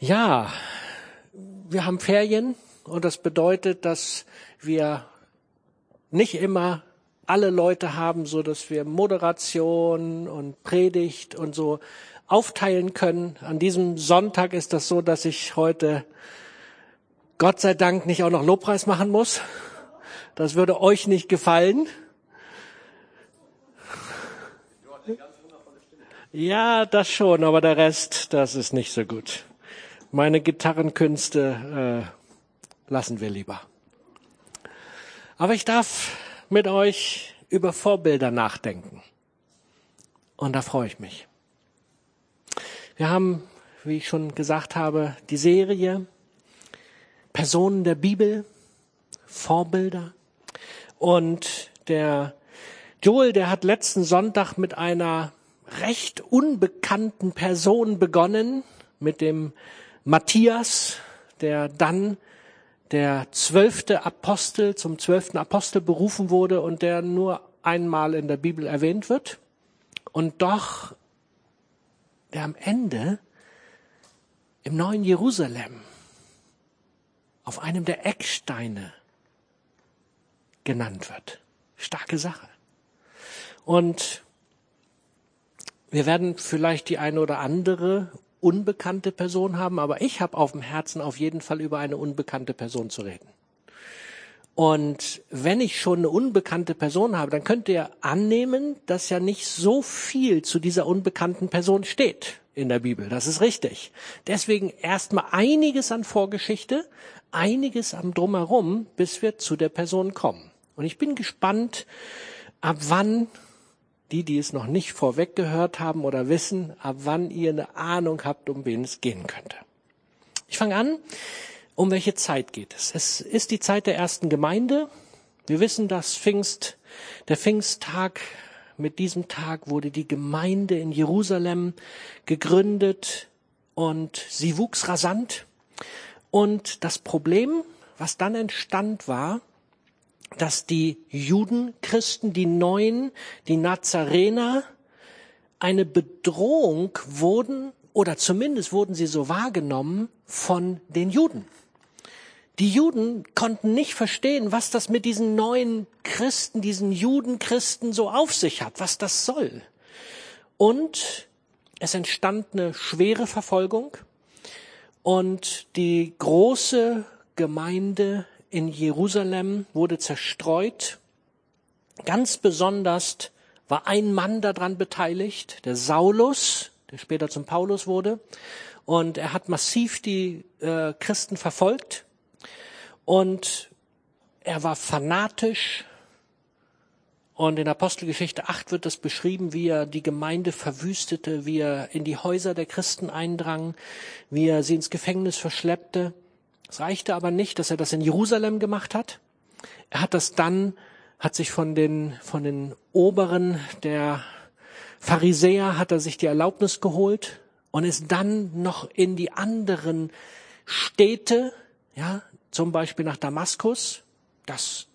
Ja, wir haben Ferien und das bedeutet, dass wir nicht immer alle Leute haben, so dass wir Moderation und Predigt und so aufteilen können. An diesem Sonntag ist das so, dass ich heute Gott sei Dank nicht auch noch Lobpreis machen muss. Das würde euch nicht gefallen. Ja, das schon, aber der Rest, das ist nicht so gut. Meine Gitarrenkünste äh, lassen wir lieber. Aber ich darf mit euch über Vorbilder nachdenken. Und da freue ich mich. Wir haben, wie ich schon gesagt habe, die Serie Personen der Bibel, Vorbilder. Und der Joel, der hat letzten Sonntag mit einer recht unbekannten Person begonnen, mit dem Matthias, der dann der zwölfte Apostel zum zwölften Apostel berufen wurde und der nur einmal in der Bibel erwähnt wird und doch der am Ende im neuen Jerusalem auf einem der Ecksteine genannt wird. Starke Sache. Und wir werden vielleicht die eine oder andere unbekannte Person haben, aber ich habe auf dem Herzen auf jeden Fall über eine unbekannte Person zu reden. Und wenn ich schon eine unbekannte Person habe, dann könnt ihr annehmen, dass ja nicht so viel zu dieser unbekannten Person steht in der Bibel. Das ist richtig. Deswegen erstmal einiges an Vorgeschichte, einiges am Drumherum, bis wir zu der Person kommen. Und ich bin gespannt, ab wann die, die es noch nicht vorweg gehört haben oder wissen, ab wann ihr eine Ahnung habt, um wen es gehen könnte. Ich fange an, um welche Zeit geht es. Es ist die Zeit der ersten Gemeinde. Wir wissen, dass Pfingst, der Pfingsttag, mit diesem Tag wurde die Gemeinde in Jerusalem gegründet und sie wuchs rasant. Und das Problem, was dann entstand, war, dass die Judenchristen, die Neuen, die Nazarener eine Bedrohung wurden, oder zumindest wurden sie so wahrgenommen von den Juden. Die Juden konnten nicht verstehen, was das mit diesen neuen Christen, diesen Judenchristen so auf sich hat, was das soll. Und es entstand eine schwere Verfolgung und die große Gemeinde in Jerusalem wurde zerstreut. Ganz besonders war ein Mann daran beteiligt, der Saulus, der später zum Paulus wurde. Und er hat massiv die äh, Christen verfolgt. Und er war fanatisch. Und in Apostelgeschichte 8 wird das beschrieben, wie er die Gemeinde verwüstete, wie er in die Häuser der Christen eindrang, wie er sie ins Gefängnis verschleppte. Es reichte aber nicht, dass er das in Jerusalem gemacht hat. Er hat das dann, hat sich von den, von den Oberen der Pharisäer, hat er sich die Erlaubnis geholt und ist dann noch in die anderen Städte, ja, zum Beispiel nach Damaskus. Das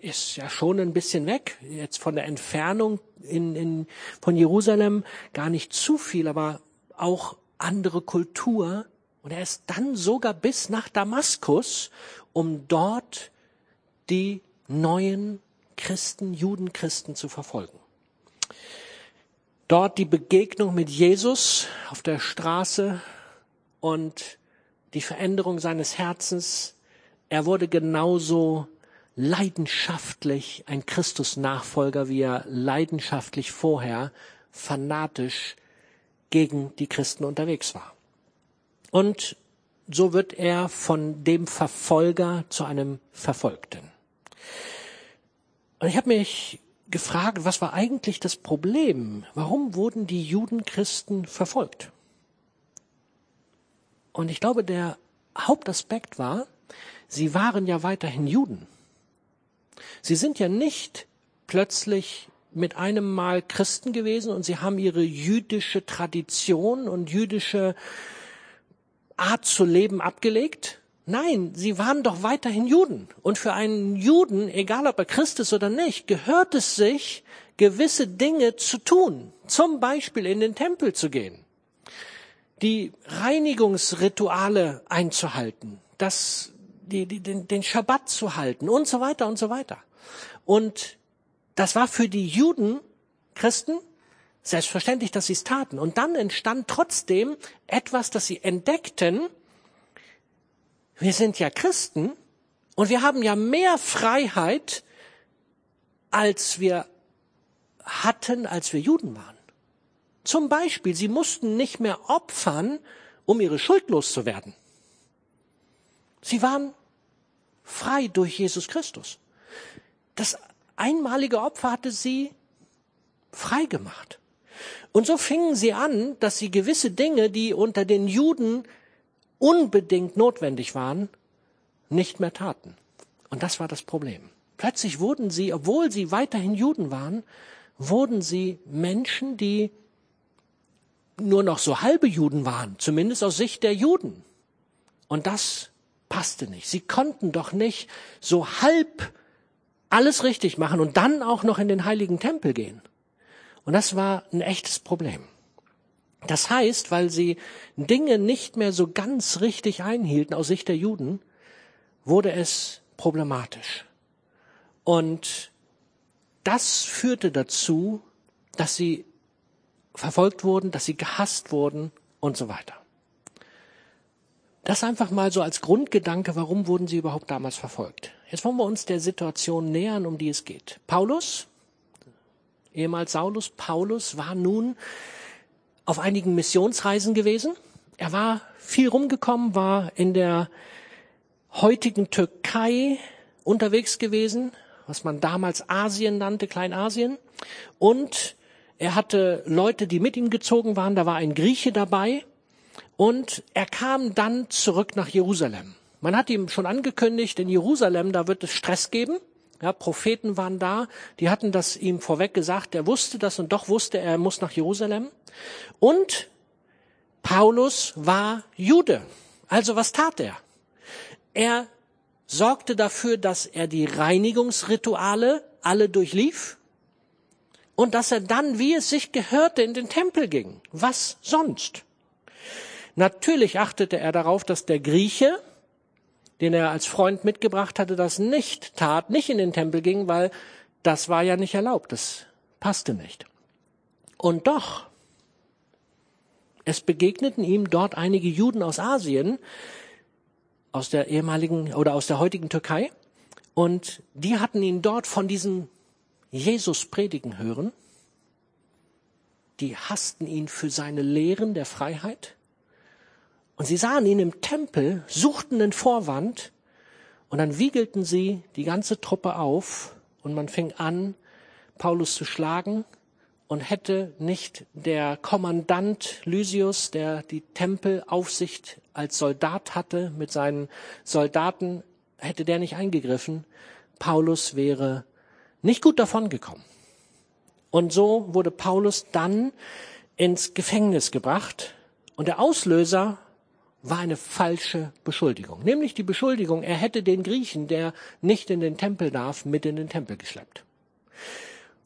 ist ja schon ein bisschen weg, jetzt von der Entfernung in, in, von Jerusalem gar nicht zu viel, aber auch andere Kultur. Und er ist dann sogar bis nach Damaskus, um dort die neuen Christen, Judenchristen zu verfolgen. Dort die Begegnung mit Jesus auf der Straße und die Veränderung seines Herzens. Er wurde genauso leidenschaftlich ein Christus-Nachfolger, wie er leidenschaftlich vorher fanatisch gegen die Christen unterwegs war. Und so wird er von dem Verfolger zu einem Verfolgten. Und ich habe mich gefragt, was war eigentlich das Problem? Warum wurden die Judenchristen verfolgt? Und ich glaube, der Hauptaspekt war, sie waren ja weiterhin Juden. Sie sind ja nicht plötzlich mit einem Mal Christen gewesen und sie haben ihre jüdische Tradition und jüdische Art zu leben abgelegt? Nein, sie waren doch weiterhin Juden. Und für einen Juden, egal ob er Christ ist oder nicht, gehört es sich, gewisse Dinge zu tun. Zum Beispiel in den Tempel zu gehen. die Reinigungsrituale einzuhalten, das, die, die, den, den Schabbat zu halten und so weiter und so weiter. Und das war für die Juden, Christen, selbstverständlich, dass sie es taten. Und dann entstand trotzdem etwas, das sie entdeckten. Wir sind ja Christen und wir haben ja mehr Freiheit, als wir hatten, als wir Juden waren. Zum Beispiel, sie mussten nicht mehr opfern, um ihre Schuld loszuwerden. Sie waren frei durch Jesus Christus. Das einmalige Opfer hatte sie frei gemacht. Und so fingen sie an, dass sie gewisse Dinge, die unter den Juden unbedingt notwendig waren, nicht mehr taten. Und das war das Problem. Plötzlich wurden sie, obwohl sie weiterhin Juden waren, wurden sie Menschen, die nur noch so halbe Juden waren, zumindest aus Sicht der Juden. Und das passte nicht. Sie konnten doch nicht so halb alles richtig machen und dann auch noch in den heiligen Tempel gehen. Und das war ein echtes Problem. Das heißt, weil sie Dinge nicht mehr so ganz richtig einhielten aus Sicht der Juden, wurde es problematisch. Und das führte dazu, dass sie verfolgt wurden, dass sie gehasst wurden und so weiter. Das einfach mal so als Grundgedanke, warum wurden sie überhaupt damals verfolgt. Jetzt wollen wir uns der Situation nähern, um die es geht. Paulus, ehemals Saulus, Paulus war nun auf einigen Missionsreisen gewesen. Er war viel rumgekommen, war in der heutigen Türkei unterwegs gewesen, was man damals Asien nannte, Kleinasien. Und er hatte Leute, die mit ihm gezogen waren. Da war ein Grieche dabei. Und er kam dann zurück nach Jerusalem. Man hat ihm schon angekündigt, in Jerusalem, da wird es Stress geben. Ja, Propheten waren da, die hatten das ihm vorweg gesagt, er wusste das und doch wusste er, er muss nach Jerusalem. Und Paulus war Jude. Also was tat er? Er sorgte dafür, dass er die Reinigungsrituale alle durchlief und dass er dann, wie es sich gehörte, in den Tempel ging. Was sonst? Natürlich achtete er darauf, dass der Grieche, den er als Freund mitgebracht hatte, das nicht tat, nicht in den Tempel ging, weil das war ja nicht erlaubt, das passte nicht. Und doch, es begegneten ihm dort einige Juden aus Asien, aus der ehemaligen oder aus der heutigen Türkei, und die hatten ihn dort von diesem Jesus predigen hören, die hassten ihn für seine Lehren der Freiheit. Und sie sahen ihn im Tempel, suchten den Vorwand, und dann wiegelten sie die ganze Truppe auf, und man fing an, Paulus zu schlagen, und hätte nicht der Kommandant Lysius, der die Tempelaufsicht als Soldat hatte, mit seinen Soldaten, hätte der nicht eingegriffen, Paulus wäre nicht gut davon gekommen. Und so wurde Paulus dann ins Gefängnis gebracht und der Auslöser war eine falsche Beschuldigung, nämlich die Beschuldigung, er hätte den Griechen, der nicht in den Tempel darf, mit in den Tempel geschleppt.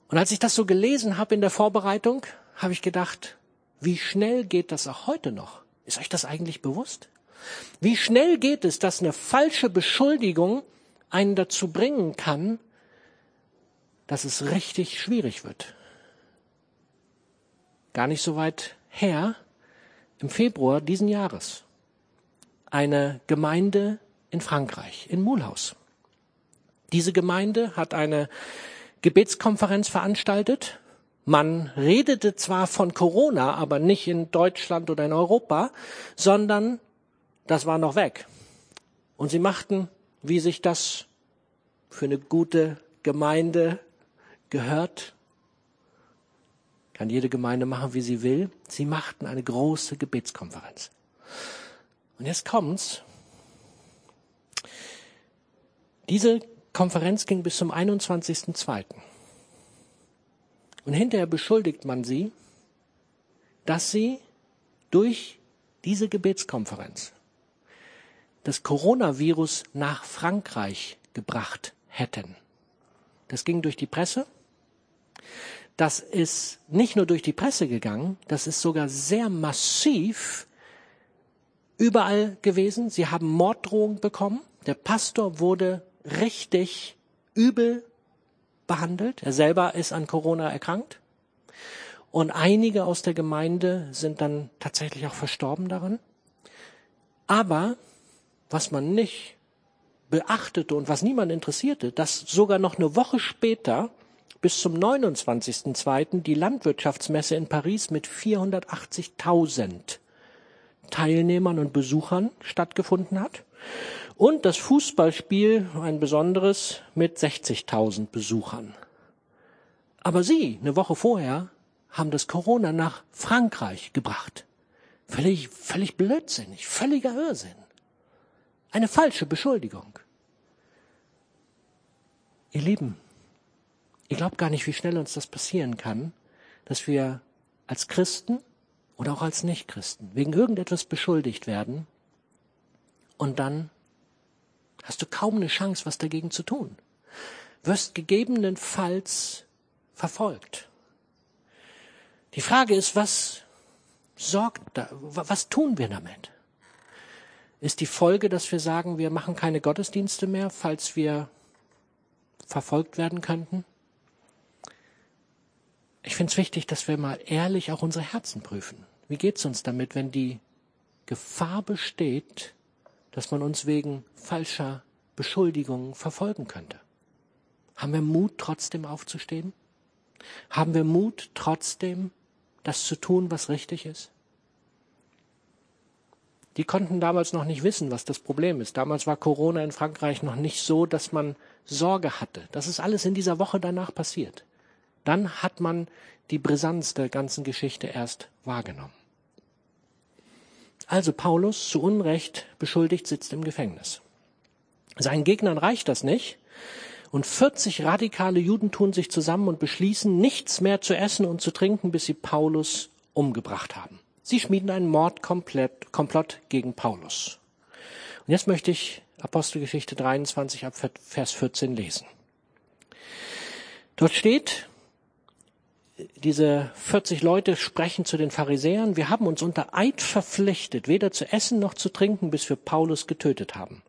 Und als ich das so gelesen habe in der Vorbereitung, habe ich gedacht, wie schnell geht das auch heute noch? Ist euch das eigentlich bewusst? Wie schnell geht es, dass eine falsche Beschuldigung einen dazu bringen kann, dass es richtig schwierig wird. Gar nicht so weit her, im Februar diesen Jahres, eine Gemeinde in Frankreich, in Mulhouse. Diese Gemeinde hat eine Gebetskonferenz veranstaltet. Man redete zwar von Corona, aber nicht in Deutschland oder in Europa, sondern das war noch weg. Und sie machten, wie sich das für eine gute Gemeinde gehört, kann jede Gemeinde machen, wie sie will. Sie machten eine große Gebetskonferenz. Und jetzt kommt's. Diese Konferenz ging bis zum 21.02. Und hinterher beschuldigt man sie, dass sie durch diese Gebetskonferenz das Coronavirus nach Frankreich gebracht hätten. Das ging durch die Presse. Das ist nicht nur durch die Presse gegangen, das ist sogar sehr massiv überall gewesen. Sie haben Morddrohungen bekommen. Der Pastor wurde richtig übel behandelt. Er selber ist an Corona erkrankt. Und einige aus der Gemeinde sind dann tatsächlich auch verstorben daran. Aber was man nicht beachtete und was niemand interessierte, dass sogar noch eine Woche später bis zum 29.02. die Landwirtschaftsmesse in Paris mit 480.000 Teilnehmern und Besuchern stattgefunden hat und das Fußballspiel, ein besonderes, mit 60.000 Besuchern. Aber Sie, eine Woche vorher, haben das Corona nach Frankreich gebracht. Völlig, völlig blödsinnig, völliger Irrsinn. Eine falsche Beschuldigung. Ihr Lieben, ihr glaubt gar nicht, wie schnell uns das passieren kann, dass wir als Christen oder auch als Nichtchristen wegen irgendetwas beschuldigt werden und dann hast du kaum eine Chance, was dagegen zu tun. Wirst gegebenenfalls verfolgt. Die Frage ist, was sorgt da, was tun wir damit? Ist die Folge, dass wir sagen, wir machen keine Gottesdienste mehr, falls wir verfolgt werden könnten? Ich finde es wichtig, dass wir mal ehrlich auch unsere Herzen prüfen. Wie geht es uns damit, wenn die Gefahr besteht, dass man uns wegen falscher Beschuldigungen verfolgen könnte? Haben wir Mut, trotzdem aufzustehen? Haben wir Mut, trotzdem das zu tun, was richtig ist? Die konnten damals noch nicht wissen, was das Problem ist. Damals war Corona in Frankreich noch nicht so, dass man Sorge hatte. Das ist alles in dieser Woche danach passiert. Dann hat man die Brisanz der ganzen Geschichte erst wahrgenommen. Also Paulus, zu Unrecht beschuldigt, sitzt im Gefängnis. Seinen Gegnern reicht das nicht. Und 40 radikale Juden tun sich zusammen und beschließen, nichts mehr zu essen und zu trinken, bis sie Paulus umgebracht haben. Sie schmieden einen Mordkomplott gegen Paulus. Und jetzt möchte ich Apostelgeschichte 23 ab Vers 14 lesen. Dort steht, diese 40 Leute sprechen zu den Pharisäern, wir haben uns unter Eid verpflichtet, weder zu essen noch zu trinken, bis wir Paulus getötet haben.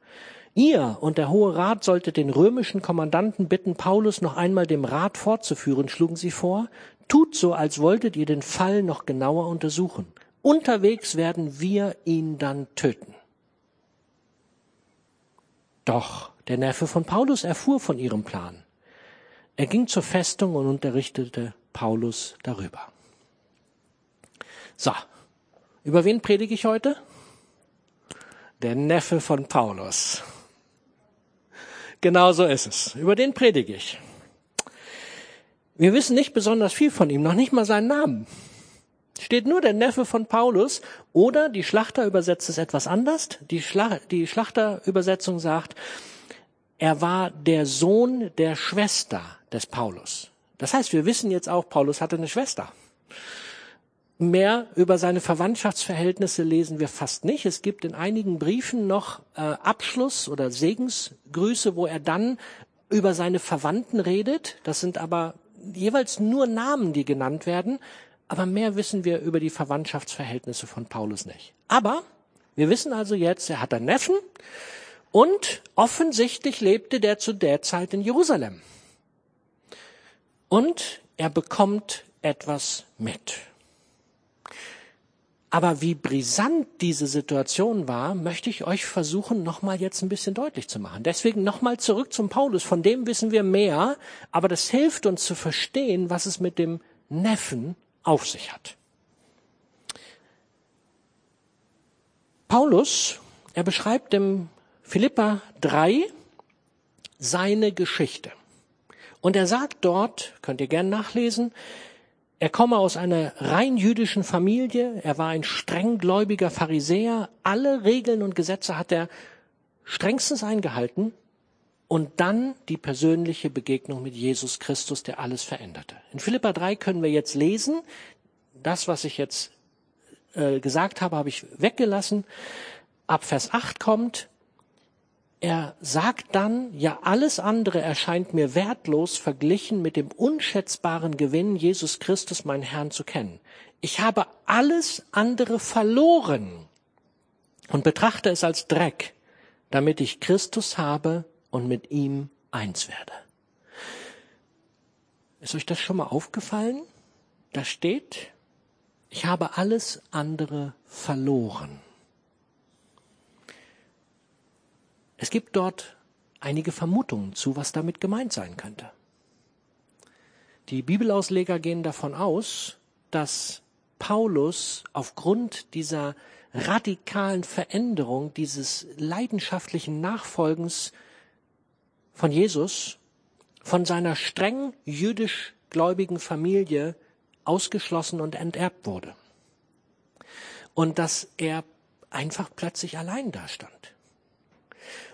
Ihr und der Hohe Rat solltet den römischen Kommandanten bitten, Paulus noch einmal dem Rat fortzuführen, schlugen sie vor. Tut so, als wolltet ihr den Fall noch genauer untersuchen. Unterwegs werden wir ihn dann töten. Doch der Neffe von Paulus erfuhr von ihrem Plan. Er ging zur Festung und unterrichtete Paulus darüber. So, über wen predige ich heute? Der Neffe von Paulus. Genau so ist es. Über den predige ich. Wir wissen nicht besonders viel von ihm, noch nicht mal seinen Namen. Steht nur der Neffe von Paulus oder die Schlachter übersetzt es etwas anders. Die, Schla die Schlachterübersetzung sagt, er war der Sohn der Schwester des Paulus. Das heißt, wir wissen jetzt auch, Paulus hatte eine Schwester. Mehr über seine Verwandtschaftsverhältnisse lesen wir fast nicht. Es gibt in einigen Briefen noch äh, Abschluss oder Segensgrüße, wo er dann über seine Verwandten redet. Das sind aber jeweils nur Namen, die genannt werden. Aber mehr wissen wir über die Verwandtschaftsverhältnisse von Paulus nicht. Aber wir wissen also jetzt, er hat einen Neffen und offensichtlich lebte der zu der Zeit in Jerusalem und er bekommt etwas mit. Aber wie brisant diese Situation war, möchte ich euch versuchen, nochmal jetzt ein bisschen deutlich zu machen. Deswegen nochmal zurück zum Paulus. Von dem wissen wir mehr, aber das hilft uns zu verstehen, was es mit dem Neffen auf sich hat. Paulus, er beschreibt im Philippa 3 seine Geschichte. Und er sagt dort, könnt ihr gern nachlesen, er komme aus einer rein jüdischen Familie, er war ein strenggläubiger Pharisäer, alle Regeln und Gesetze hat er strengstens eingehalten und dann die persönliche Begegnung mit Jesus Christus, der alles veränderte. In Philippa 3 können wir jetzt lesen, das, was ich jetzt äh, gesagt habe, habe ich weggelassen. Ab Vers 8 kommt, er sagt dann, ja, alles andere erscheint mir wertlos verglichen mit dem unschätzbaren Gewinn, Jesus Christus, mein Herrn, zu kennen. Ich habe alles andere verloren und betrachte es als Dreck, damit ich Christus habe und mit ihm eins werde. Ist euch das schon mal aufgefallen? Da steht, ich habe alles andere verloren. Es gibt dort einige Vermutungen zu, was damit gemeint sein könnte. Die Bibelausleger gehen davon aus, dass Paulus aufgrund dieser radikalen Veränderung, dieses leidenschaftlichen Nachfolgens von Jesus, von seiner streng jüdisch gläubigen Familie ausgeschlossen und enterbt wurde. Und dass er einfach plötzlich allein dastand.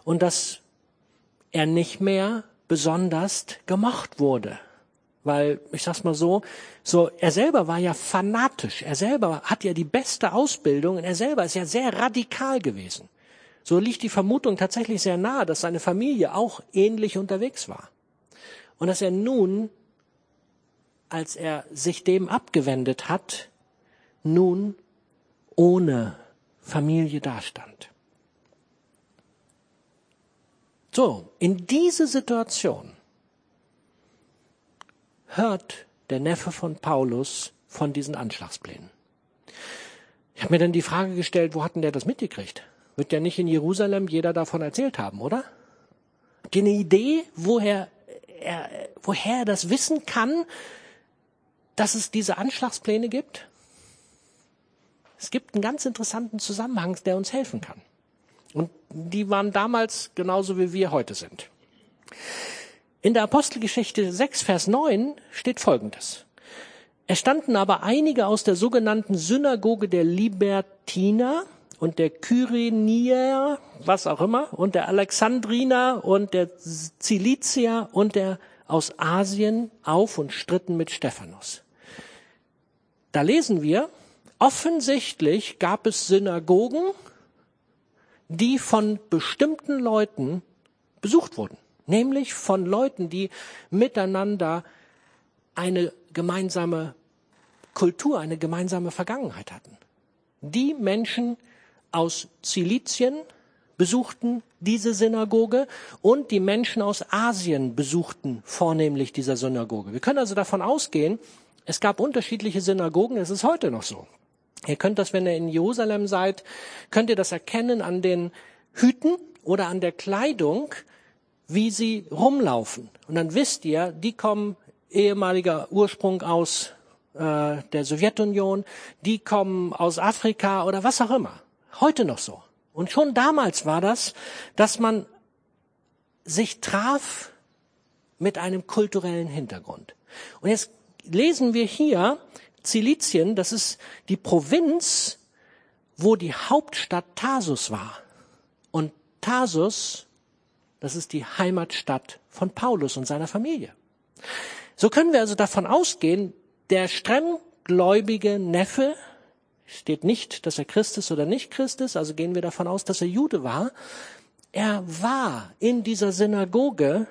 Und dass er nicht mehr besonders gemocht wurde. Weil, ich sag's mal so, so, er selber war ja fanatisch. Er selber hat ja die beste Ausbildung und er selber ist ja sehr radikal gewesen. So liegt die Vermutung tatsächlich sehr nahe, dass seine Familie auch ähnlich unterwegs war. Und dass er nun als er sich dem abgewendet hat, nun ohne Familie dastand. So, in diese Situation hört der Neffe von Paulus von diesen Anschlagsplänen. Ich habe mir dann die Frage gestellt, wo hat denn der das mitgekriegt? Wird ja nicht in Jerusalem jeder davon erzählt haben, oder? Habt ihr eine Idee, woher er, woher er das wissen kann, dass es diese Anschlagspläne gibt? Es gibt einen ganz interessanten Zusammenhang, der uns helfen kann. Und die waren damals genauso wie wir heute sind. In der Apostelgeschichte 6, Vers 9 steht Folgendes. Es standen aber einige aus der sogenannten Synagoge der Libertiner und der Kyrenier, was auch immer, und der Alexandriner und der Cilicia und der aus Asien auf und stritten mit Stephanus. Da lesen wir, offensichtlich gab es Synagogen, die von bestimmten Leuten besucht wurden, nämlich von Leuten, die miteinander eine gemeinsame Kultur, eine gemeinsame Vergangenheit hatten. Die Menschen aus Zilizien besuchten diese Synagoge und die Menschen aus Asien besuchten vornehmlich dieser Synagoge. Wir können also davon ausgehen, es gab unterschiedliche Synagogen, es ist heute noch so. Ihr könnt das, wenn ihr in Jerusalem seid, könnt ihr das erkennen an den Hüten oder an der Kleidung, wie sie rumlaufen. Und dann wisst ihr, die kommen ehemaliger Ursprung aus äh, der Sowjetunion, die kommen aus Afrika oder was auch immer. Heute noch so. Und schon damals war das, dass man sich traf mit einem kulturellen Hintergrund. Und jetzt lesen wir hier Zilizien, das ist die Provinz, wo die Hauptstadt Tarsus war. Und Tarsus, das ist die Heimatstadt von Paulus und seiner Familie. So können wir also davon ausgehen, der strenggläubige Neffe steht nicht, dass er Christ ist oder nicht Christ ist, also gehen wir davon aus, dass er Jude war. Er war in dieser Synagoge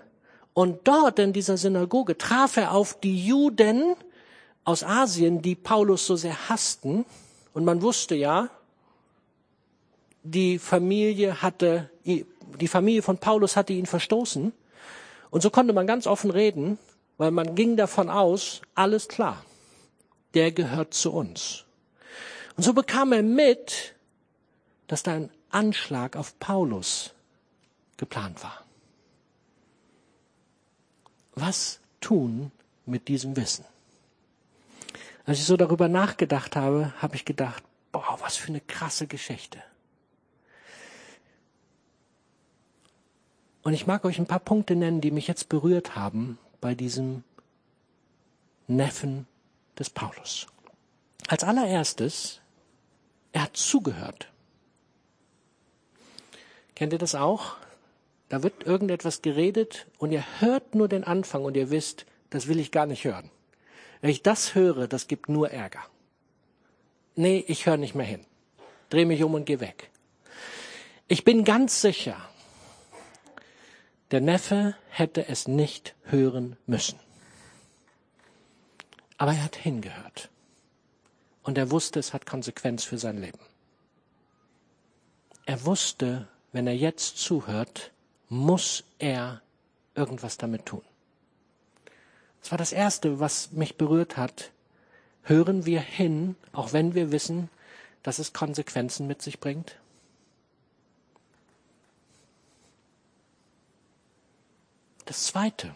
und dort in dieser Synagoge traf er auf die Juden aus Asien, die Paulus so sehr hassten. Und man wusste ja, die Familie hatte, die Familie von Paulus hatte ihn verstoßen. Und so konnte man ganz offen reden, weil man ging davon aus, alles klar, der gehört zu uns. Und so bekam er mit, dass da ein Anschlag auf Paulus geplant war was tun mit diesem Wissen? Als ich so darüber nachgedacht habe, habe ich gedacht, boah, was für eine krasse Geschichte. Und ich mag euch ein paar Punkte nennen, die mich jetzt berührt haben bei diesem Neffen des Paulus. Als allererstes, er hat zugehört. Kennt ihr das auch? Da wird irgendetwas geredet und ihr hört nur den Anfang und ihr wisst, das will ich gar nicht hören. Wenn ich das höre, das gibt nur Ärger. Nee, ich höre nicht mehr hin. Dreh mich um und geh weg. Ich bin ganz sicher, der Neffe hätte es nicht hören müssen. Aber er hat hingehört. Und er wusste, es hat Konsequenz für sein Leben. er wusste, wenn er jetzt zuhört, muss er irgendwas damit tun. Das war das Erste, was mich berührt hat. Hören wir hin, auch wenn wir wissen, dass es Konsequenzen mit sich bringt? Das Zweite.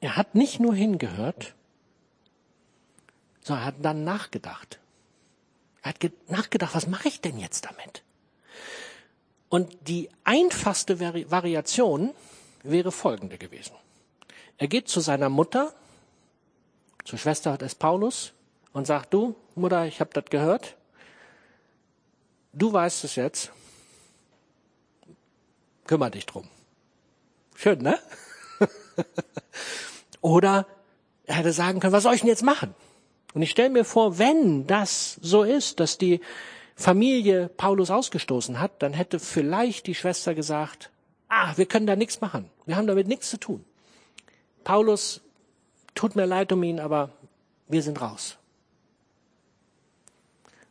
Er hat nicht nur hingehört, sondern er hat dann nachgedacht. Er hat nachgedacht, was mache ich denn jetzt damit? Und die einfachste Vari Variation wäre folgende gewesen. Er geht zu seiner Mutter, zur Schwester des Paulus, und sagt, du, Mutter, ich habe das gehört. Du weißt es jetzt. Kümmer dich drum. Schön, ne? Oder er hätte sagen können, was soll ich denn jetzt machen? Und ich stelle mir vor, wenn das so ist, dass die Familie Paulus ausgestoßen hat, dann hätte vielleicht die Schwester gesagt, ah, wir können da nichts machen. Wir haben damit nichts zu tun. Paulus, tut mir leid um ihn, aber wir sind raus.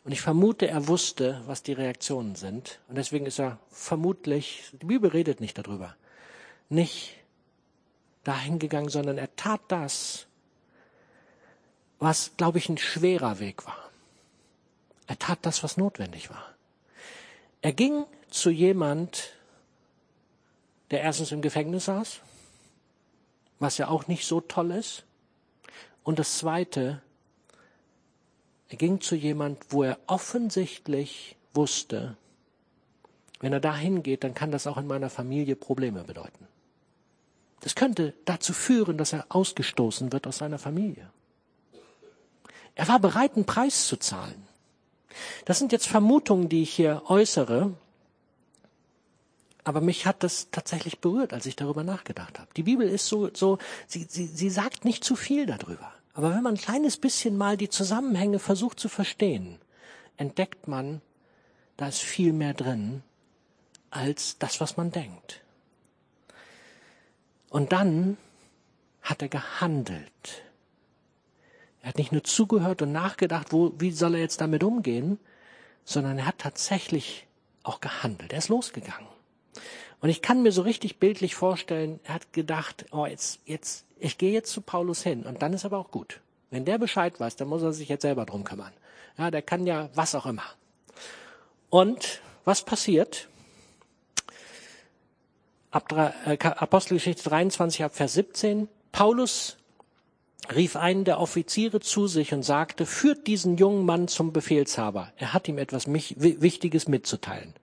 Und ich vermute, er wusste, was die Reaktionen sind. Und deswegen ist er vermutlich, die Bibel redet nicht darüber, nicht dahin gegangen, sondern er tat das, was, glaube ich, ein schwerer Weg war. Er tat das, was notwendig war. Er ging zu jemand, der erstens im Gefängnis saß, was ja auch nicht so toll ist. Und das Zweite, er ging zu jemand, wo er offensichtlich wusste, wenn er da hingeht, dann kann das auch in meiner Familie Probleme bedeuten. Das könnte dazu führen, dass er ausgestoßen wird aus seiner Familie. Er war bereit, einen Preis zu zahlen. Das sind jetzt Vermutungen, die ich hier äußere, aber mich hat das tatsächlich berührt, als ich darüber nachgedacht habe. Die Bibel ist so, so sie, sie, sie sagt nicht zu viel darüber. Aber wenn man ein kleines bisschen mal die Zusammenhänge versucht zu verstehen, entdeckt man, da ist viel mehr drin als das, was man denkt. Und dann hat er gehandelt. Er hat nicht nur zugehört und nachgedacht, wo, wie soll er jetzt damit umgehen, sondern er hat tatsächlich auch gehandelt. Er ist losgegangen. Und ich kann mir so richtig bildlich vorstellen, er hat gedacht, oh, jetzt, jetzt, ich gehe jetzt zu Paulus hin und dann ist aber auch gut. Wenn der Bescheid weiß, dann muss er sich jetzt selber drum kümmern. Ja, der kann ja was auch immer. Und was passiert? Ab, äh, Apostelgeschichte 23 ab Vers 17. Paulus rief einen der Offiziere zu sich und sagte, führt diesen jungen Mann zum Befehlshaber. Er hat ihm etwas Wichtiges mitzuteilen.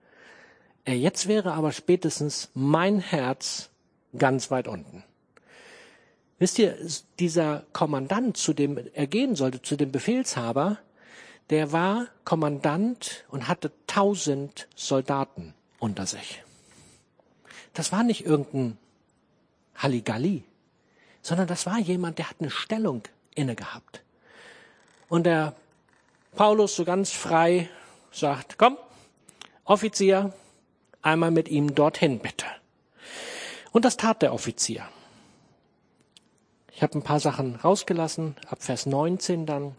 Äh, jetzt wäre aber spätestens mein Herz ganz weit unten. Wisst ihr, dieser Kommandant, zu dem er gehen sollte, zu dem Befehlshaber, der war Kommandant und hatte tausend Soldaten unter sich. Das war nicht irgendein Halligalli, sondern das war jemand, der hat eine Stellung inne gehabt. Und der Paulus so ganz frei sagt, komm, Offizier, einmal mit ihm dorthin bitte. Und das tat der Offizier. Ich habe ein paar Sachen rausgelassen, ab Vers 19 dann.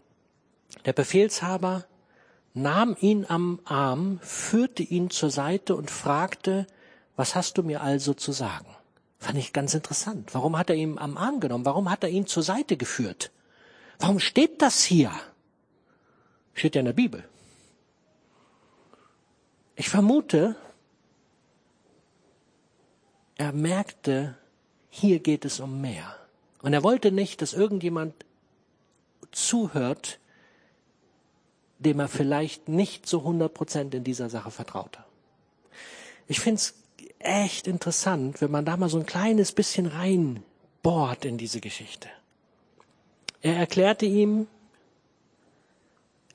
Der Befehlshaber nahm ihn am Arm, führte ihn zur Seite und fragte, was hast du mir also zu sagen? Fand ich ganz interessant. Warum hat er ihn am Arm genommen? Warum hat er ihn zur Seite geführt? Warum steht das hier? Steht ja in der Bibel. Ich vermute, er merkte, hier geht es um mehr. Und er wollte nicht, dass irgendjemand zuhört, dem er vielleicht nicht zu 100 Prozent in dieser Sache vertraute. Ich finde es echt interessant, wenn man da mal so ein kleines bisschen reinbohrt in diese Geschichte. Er erklärte ihm,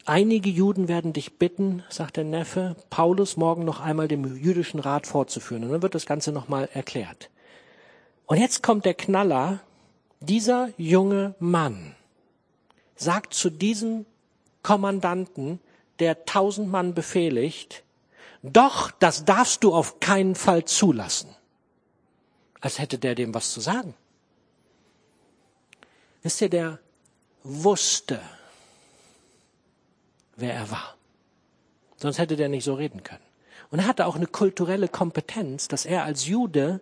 einige Juden werden dich bitten, sagt der Neffe, Paulus morgen noch einmal dem jüdischen Rat vorzuführen. Und dann wird das Ganze nochmal erklärt. Und jetzt kommt der Knaller, dieser junge Mann sagt zu diesem Kommandanten, der tausend Mann befehligt, doch, das darfst du auf keinen Fall zulassen. Als hätte der dem was zu sagen. Wisst ihr, der wusste, wer er war. Sonst hätte der nicht so reden können. Und er hatte auch eine kulturelle Kompetenz, dass er als Jude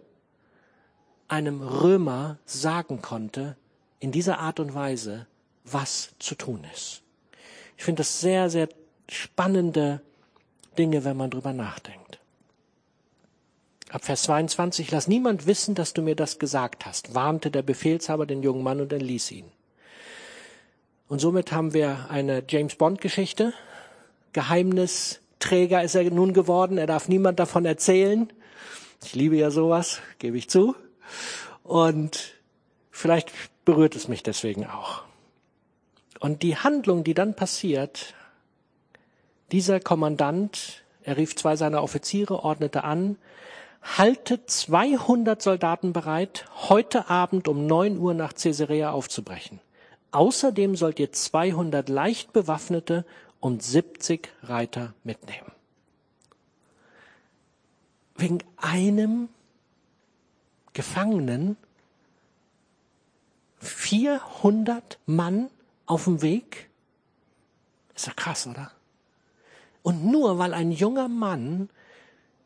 einem Römer sagen konnte, in dieser Art und Weise, was zu tun ist. Ich finde das sehr, sehr spannende Dinge, wenn man drüber nachdenkt. Ab Vers 22, lass niemand wissen, dass du mir das gesagt hast, warnte der Befehlshaber den jungen Mann und entließ ihn. Und somit haben wir eine James Bond Geschichte. Geheimnisträger ist er nun geworden. Er darf niemand davon erzählen. Ich liebe ja sowas, gebe ich zu. Und vielleicht berührt es mich deswegen auch. Und die Handlung, die dann passiert, dieser Kommandant, er rief zwei seiner Offiziere, ordnete an, haltet 200 Soldaten bereit, heute Abend um 9 Uhr nach Caesarea aufzubrechen. Außerdem sollt ihr 200 leicht bewaffnete und 70 Reiter mitnehmen. Wegen einem Gefangenen 400 Mann auf dem Weg? Ist ja krass, oder? Und nur weil ein junger Mann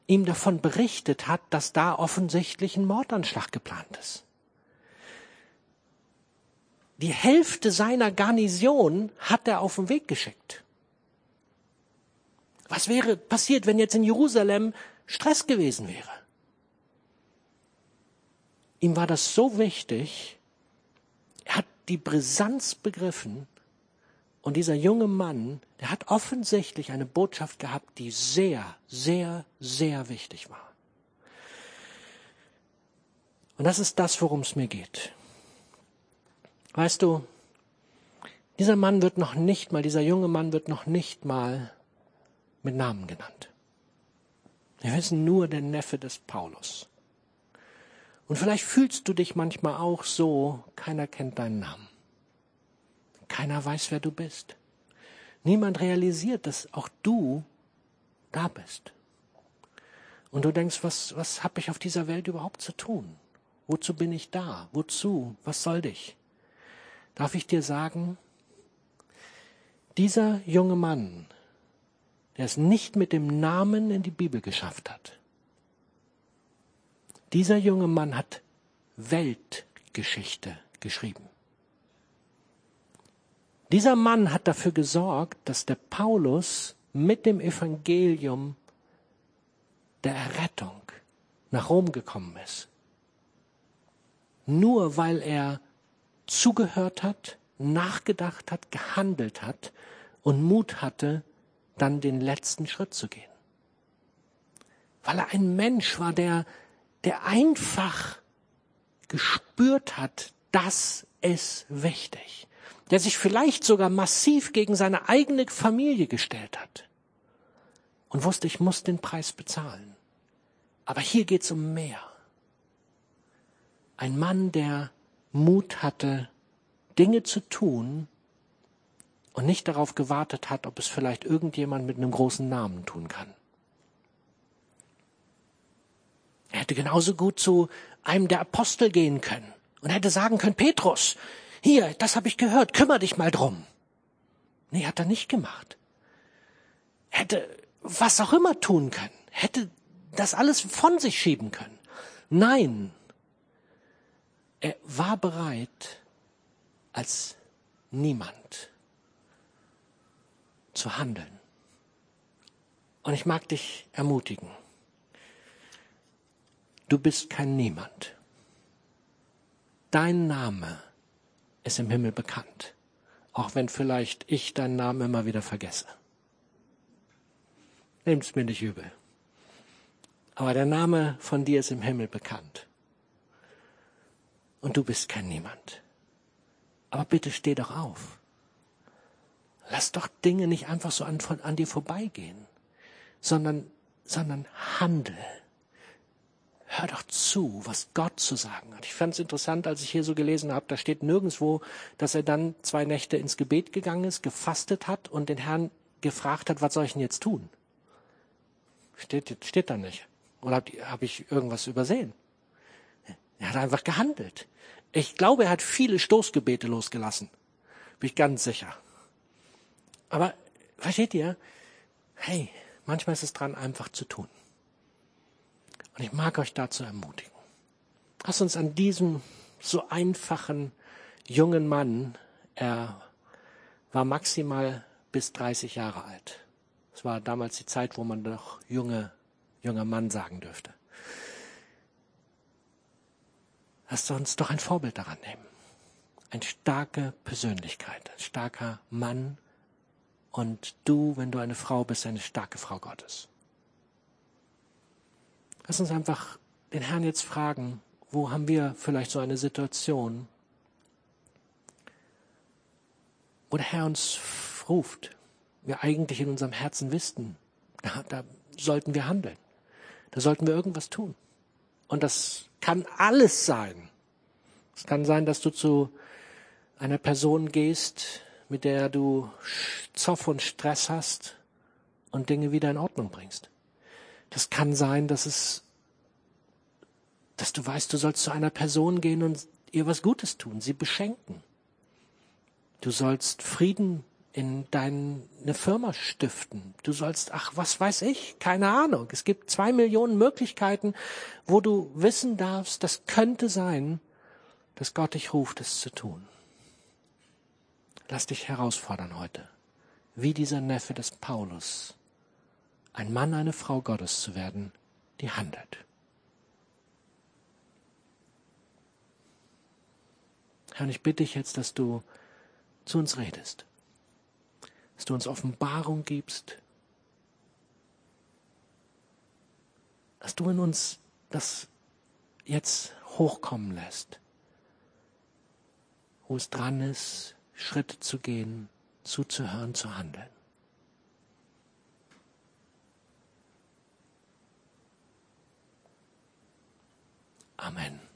ihm davon berichtet hat, dass da offensichtlich ein Mordanschlag geplant ist. Die Hälfte seiner Garnison hat er auf den Weg geschickt. Was wäre passiert, wenn jetzt in Jerusalem Stress gewesen wäre? Ihm war das so wichtig, er hat die Brisanz begriffen und dieser junge Mann, der hat offensichtlich eine Botschaft gehabt, die sehr, sehr, sehr wichtig war. Und das ist das, worum es mir geht. Weißt du, dieser Mann wird noch nicht mal, dieser junge Mann wird noch nicht mal mit Namen genannt. Wir wissen nur der Neffe des Paulus. Und vielleicht fühlst du dich manchmal auch so, keiner kennt deinen Namen. Keiner weiß, wer du bist. Niemand realisiert, dass auch du da bist. Und du denkst, was, was habe ich auf dieser Welt überhaupt zu tun? Wozu bin ich da? Wozu? Was soll dich? Darf ich dir sagen, dieser junge Mann, der es nicht mit dem Namen in die Bibel geschafft hat, dieser junge Mann hat Weltgeschichte geschrieben. Dieser Mann hat dafür gesorgt, dass der Paulus mit dem Evangelium der Errettung nach Rom gekommen ist. Nur weil er zugehört hat, nachgedacht hat, gehandelt hat und Mut hatte, dann den letzten Schritt zu gehen. Weil er ein Mensch war, der der einfach gespürt hat, das ist wichtig. Der sich vielleicht sogar massiv gegen seine eigene Familie gestellt hat. Und wusste, ich muss den Preis bezahlen. Aber hier geht's um mehr. Ein Mann, der Mut hatte, Dinge zu tun und nicht darauf gewartet hat, ob es vielleicht irgendjemand mit einem großen Namen tun kann. Er hätte genauso gut zu einem der Apostel gehen können und hätte sagen können, Petrus, hier, das habe ich gehört, kümmere dich mal drum. Nee, hat er nicht gemacht. Hätte was auch immer tun können, hätte das alles von sich schieben können. Nein, er war bereit, als niemand zu handeln. Und ich mag dich ermutigen. Du bist kein Niemand. Dein Name ist im Himmel bekannt, auch wenn vielleicht ich deinen Namen immer wieder vergesse. Nehm's mir nicht übel. Aber der Name von dir ist im Himmel bekannt. Und du bist kein Niemand. Aber bitte steh doch auf. Lass doch Dinge nicht einfach so an, an dir vorbeigehen, sondern, sondern handel hör doch zu, was Gott zu sagen hat. Ich fand es interessant, als ich hier so gelesen habe, da steht nirgendwo, dass er dann zwei Nächte ins Gebet gegangen ist, gefastet hat und den Herrn gefragt hat, was soll ich denn jetzt tun? Steht, steht da nicht. Oder habe hab ich irgendwas übersehen? Er hat einfach gehandelt. Ich glaube, er hat viele Stoßgebete losgelassen. Bin ich ganz sicher. Aber versteht ihr? hey, manchmal ist es dran, einfach zu tun. Und ich mag euch dazu ermutigen. Lass uns an diesem so einfachen jungen Mann, er war maximal bis 30 Jahre alt. Es war damals die Zeit, wo man noch junge, junger Mann sagen dürfte. Lasst uns doch ein Vorbild daran nehmen. Eine starke Persönlichkeit, ein starker Mann und du, wenn du eine Frau bist, eine starke Frau Gottes. Lass uns einfach den Herrn jetzt fragen, wo haben wir vielleicht so eine Situation, wo der Herr uns ruft, wir eigentlich in unserem Herzen wissen, da, da sollten wir handeln, da sollten wir irgendwas tun. Und das kann alles sein. Es kann sein, dass du zu einer Person gehst, mit der du Zoff und Stress hast und Dinge wieder in Ordnung bringst. Das kann sein, dass es, dass du weißt, du sollst zu einer Person gehen und ihr was Gutes tun, sie beschenken. Du sollst Frieden in deine Firma stiften. Du sollst, ach, was weiß ich, keine Ahnung. Es gibt zwei Millionen Möglichkeiten, wo du wissen darfst, das könnte sein, dass Gott dich ruft, es zu tun. Lass dich herausfordern heute, wie dieser Neffe des Paulus, ein Mann, eine Frau Gottes zu werden, die handelt. Herr, ich bitte dich jetzt, dass du zu uns redest dass du uns Offenbarung gibst, dass du in uns das jetzt hochkommen lässt, wo es dran ist, Schritte zu gehen, zuzuhören, zu handeln. Amen.